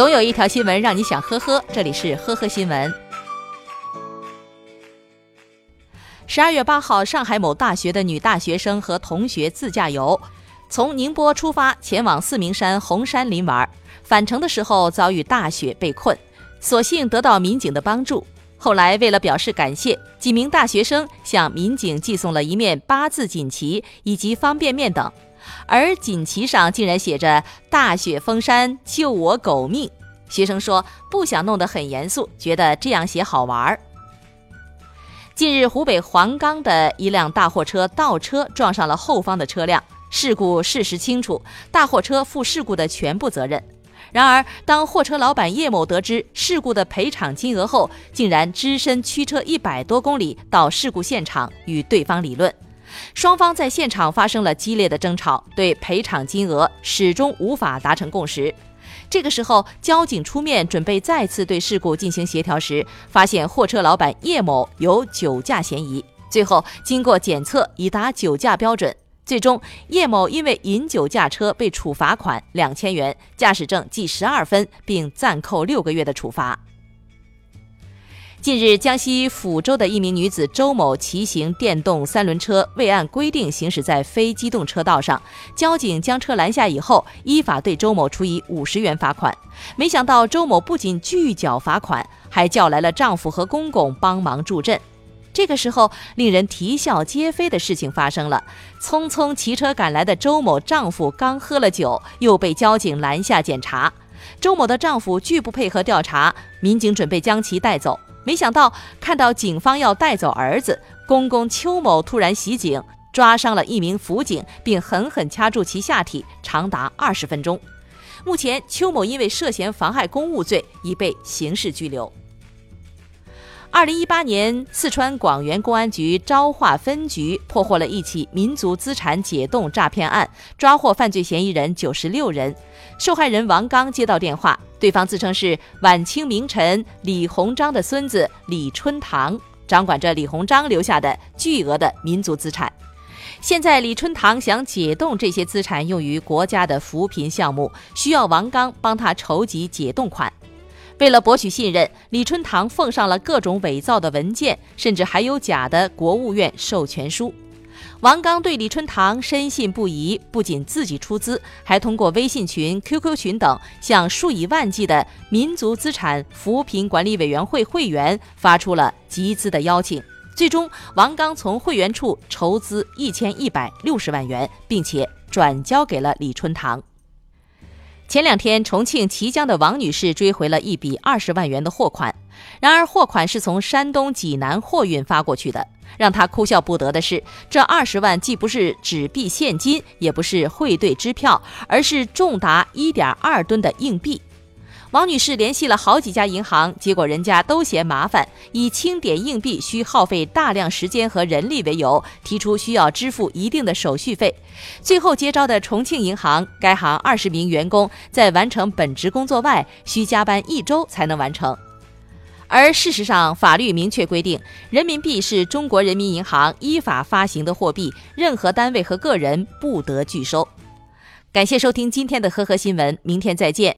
总有一条新闻让你想呵呵，这里是呵呵新闻。十二月八号，上海某大学的女大学生和同学自驾游，从宁波出发前往四明山红山林玩，返程的时候遭遇大雪被困，所幸得到民警的帮助。后来为了表示感谢，几名大学生向民警寄送了一面八字锦旗以及方便面等。而锦旗上竟然写着“大雪封山，救我狗命”。学生说不想弄得很严肃，觉得这样写好玩儿。近日，湖北黄冈的一辆大货车倒车撞上了后方的车辆，事故事实清楚，大货车负事故的全部责任。然而，当货车老板叶某得知事故的赔偿金额后，竟然只身驱车一百多公里到事故现场与对方理论。双方在现场发生了激烈的争吵，对赔偿金额始终无法达成共识。这个时候，交警出面准备再次对事故进行协调时，发现货车老板叶某有酒驾嫌疑。最后，经过检测已达酒驾标准，最终叶某因为饮酒驾车被处罚款两千元，驾驶证记十二分，并暂扣六个月的处罚。近日，江西抚州的一名女子周某骑行电动三轮车，未按规定行驶在非机动车道上，交警将车拦下以后，依法对周某处以五十元罚款。没想到周某不仅拒缴罚款，还叫来了丈夫和公公帮忙助阵。这个时候，令人啼笑皆非的事情发生了：匆匆骑车赶来的周某丈夫刚喝了酒，又被交警拦下检查。周某的丈夫拒不配合调查，民警准备将其带走。没想到看到警方要带走儿子，公公邱某突然袭警，抓伤了一名辅警，并狠狠掐住其下体，长达二十分钟。目前，邱某因为涉嫌妨害公务罪已被刑事拘留。二零一八年，四川广元公安局昭化分局破获了一起民族资产解冻诈骗案，抓获犯罪嫌疑人九十六人。受害人王刚接到电话，对方自称是晚清名臣李鸿章的孙子李春堂，掌管着李鸿章留下的巨额的民族资产。现在，李春堂想解冻这些资产，用于国家的扶贫项目，需要王刚帮他筹集解冻款。为了博取信任，李春堂奉上了各种伪造的文件，甚至还有假的国务院授权书。王刚对李春堂深信不疑，不仅自己出资，还通过微信群、QQ 群等向数以万计的民族资产扶贫管理委员会会员发出了集资的邀请。最终，王刚从会员处筹资一千一百六十万元，并且转交给了李春堂。前两天，重庆綦江的王女士追回了一笔二十万元的货款，然而货款是从山东济南货运发过去的。让她哭笑不得的是，这二十万既不是纸币现金，也不是汇兑支票，而是重达一点二吨的硬币。王女士联系了好几家银行，结果人家都嫌麻烦，以清点硬币需耗费大量时间和人力为由，提出需要支付一定的手续费。最后接招的重庆银行，该行二十名员工在完成本职工作外，需加班一周才能完成。而事实上，法律明确规定，人民币是中国人民银行依法发行的货币，任何单位和个人不得拒收。感谢收听今天的呵呵新闻，明天再见。